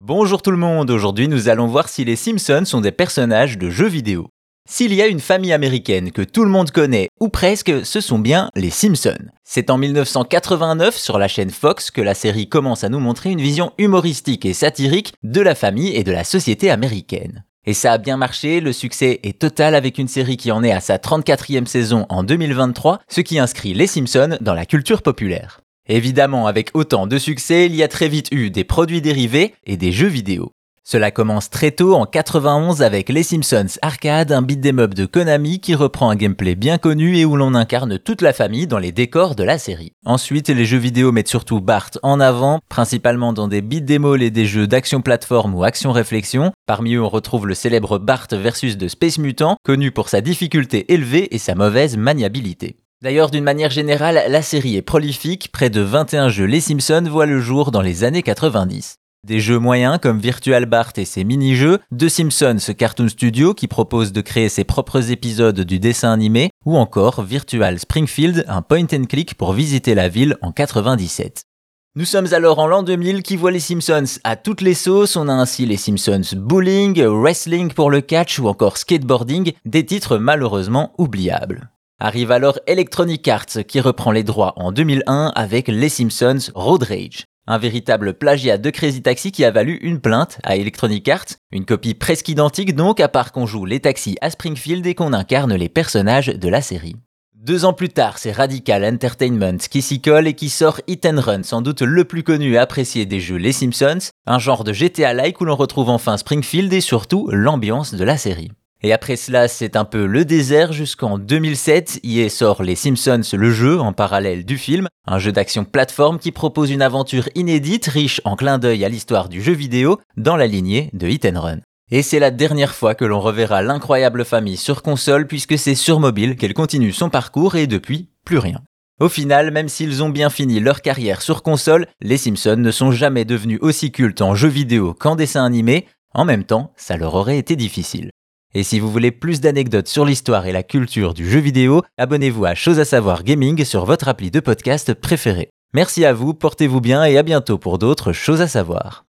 Bonjour tout le monde, aujourd'hui nous allons voir si les Simpsons sont des personnages de jeux vidéo. S'il y a une famille américaine que tout le monde connaît, ou presque, ce sont bien les Simpsons. C'est en 1989 sur la chaîne Fox que la série commence à nous montrer une vision humoristique et satirique de la famille et de la société américaine. Et ça a bien marché, le succès est total avec une série qui en est à sa 34e saison en 2023, ce qui inscrit les Simpsons dans la culture populaire. Évidemment, avec autant de succès, il y a très vite eu des produits dérivés et des jeux vidéo. Cela commence très tôt en 91 avec Les Simpsons Arcade, un beat'em up de Konami qui reprend un gameplay bien connu et où l'on incarne toute la famille dans les décors de la série. Ensuite, les jeux vidéo mettent surtout Bart en avant, principalement dans des beat'em all et des jeux d'action plateforme ou action réflexion. Parmi eux, on retrouve le célèbre Bart versus de Space Mutant, connu pour sa difficulté élevée et sa mauvaise maniabilité. D'ailleurs, d'une manière générale, la série est prolifique, près de 21 jeux Les Simpsons voient le jour dans les années 90. Des jeux moyens comme Virtual Bart et ses mini-jeux, de Simpsons Cartoon Studio qui propose de créer ses propres épisodes du dessin animé, ou encore Virtual Springfield, un point and click pour visiter la ville en 97. Nous sommes alors en l'an 2000 qui voit les Simpsons à toutes les sauces. On a ainsi les Simpsons bowling, wrestling pour le catch ou encore skateboarding, des titres malheureusement oubliables. Arrive alors Electronic Arts qui reprend les droits en 2001 avec Les Simpsons Road Rage. Un véritable plagiat de Crazy Taxi qui a valu une plainte à Electronic Arts, une copie presque identique donc à part qu'on joue les taxis à Springfield et qu'on incarne les personnages de la série. Deux ans plus tard, c'est Radical Entertainment qui s'y colle et qui sort Hit and Run, sans doute le plus connu et apprécié des jeux Les Simpsons, un genre de GTA-like où l'on retrouve enfin Springfield et surtout l'ambiance de la série. Et après cela, c'est un peu le désert jusqu'en 2007. Y sort Les Simpsons, le jeu, en parallèle du film, un jeu d'action plateforme qui propose une aventure inédite, riche en clin d'œil à l'histoire du jeu vidéo, dans la lignée de Hit Run. Et c'est la dernière fois que l'on reverra l'incroyable famille sur console puisque c'est sur mobile qu'elle continue son parcours et depuis, plus rien. Au final, même s'ils ont bien fini leur carrière sur console, les Simpsons ne sont jamais devenus aussi cultes en jeu vidéo qu'en dessin animé, en même temps, ça leur aurait été difficile. Et si vous voulez plus d'anecdotes sur l'histoire et la culture du jeu vidéo, abonnez-vous à Chose à savoir gaming sur votre appli de podcast préféré. Merci à vous, portez-vous bien et à bientôt pour d'autres choses à savoir.